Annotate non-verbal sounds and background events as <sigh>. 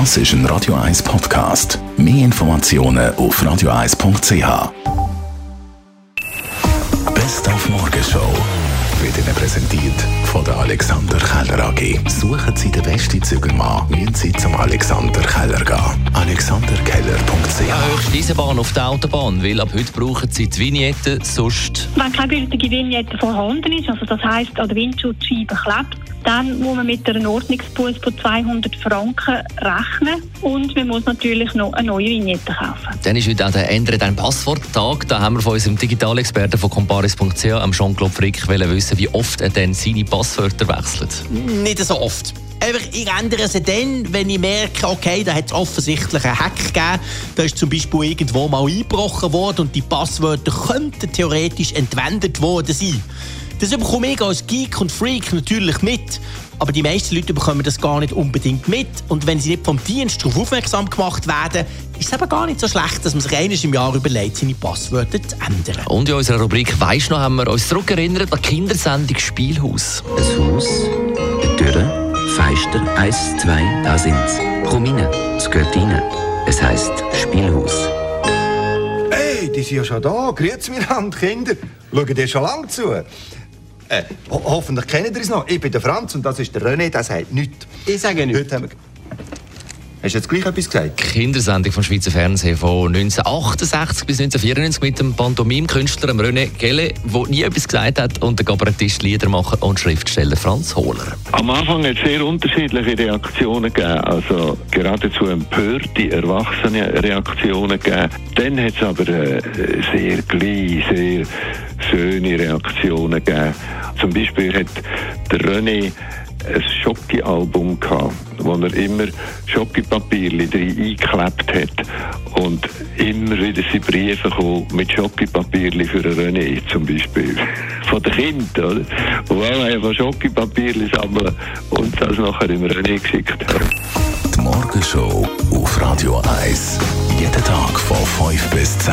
Das ist ein Radio 1 Podcast. Mehr Informationen auf radio1.ch. Best auf Morgenshow wird Ihnen präsentiert von der Alexander Keller AG. Suchen Sie den besten Zügelmann, müssen Sie zum Alexander Keller gehen. AlexanderKeller.ch Höchste Eisenbahn auf der Autobahn, weil ab heute brauchen Sie die Vignette, sonst... Wenn keine gültige Vignette vorhanden ist, also das heisst, an der Windschutzscheibe klebt, dann muss man mit einer Ordnungsbuß von 200 Franken rechnen und man muss natürlich noch eine neue Vignette kaufen. Dann ist heute auch der «Ändere dein Passwort»-Tag. Da haben wir von unserem Digitalexperten von comparis.ch, am Jean-Claude Frick, wissen, wie oft er denn seine Passwörter wechselt. Nicht so oft. Einfach, ich ändere sie dann, wenn ich merke, okay, da hat es offensichtlich einen Hack gegeben. Da ist zum Beispiel irgendwo mal eingebrochen worden und die Passwörter könnten theoretisch entwendet worden sein. Das bekomme ich als Geek und Freak natürlich mit. Aber die meisten Leute bekommen das gar nicht unbedingt mit. Und wenn sie nicht vom Dienst darauf aufmerksam gemacht werden, ist es eben gar nicht so schlecht, dass man sich eines im Jahr überlegt, seine Passwörter zu ändern. Und in unserer Rubrik «Weisst noch» haben wir uns zurückerinnert an die Kindersendung «Spielhaus». Ein Haus, Eins, zwei, da sind's. Rein, es gehört rein. Es heisst Spielhaus. Hey, die sind ja schon da. Grüezi miteinander, Kinder. Schauen dir schon lange zu. Äh, ho hoffentlich kennt ihr es noch. Ich bin der Franz und das ist der René, der sagt nichts. Ich sage nichts. Heute haben wir... Hast du jetzt gleich etwas gesagt? Kindersendung vom Schweizer Fernsehen von 1968 bis 1994 mit dem Pantomimkünstler René Gelle, der nie etwas gesagt hat, und der Kabarettist, Liedermacher und Schriftsteller Franz Hohler. Am Anfang hat es sehr unterschiedliche Reaktionen gegeben, also geradezu empörte, erwachsene Reaktionen gegeben. Dann hat es aber äh, sehr gleich, sehr schöne Reaktionen gegeben. Zum Beispiel hat der René ein Schocki-Album gehabt, wo er immer Schocki-Papierli drin eingeklebt hat und immer wieder seine Briefe kommen mit Schocki-Papierli für René zum Beispiel. <laughs> Von den Kindern, oder? Und alle einfach Schocki-Papierli sammeln und das nachher im René geschickt haben. Die Morgenshow auf Radio 1. Jeden Tag von 5 bis 10.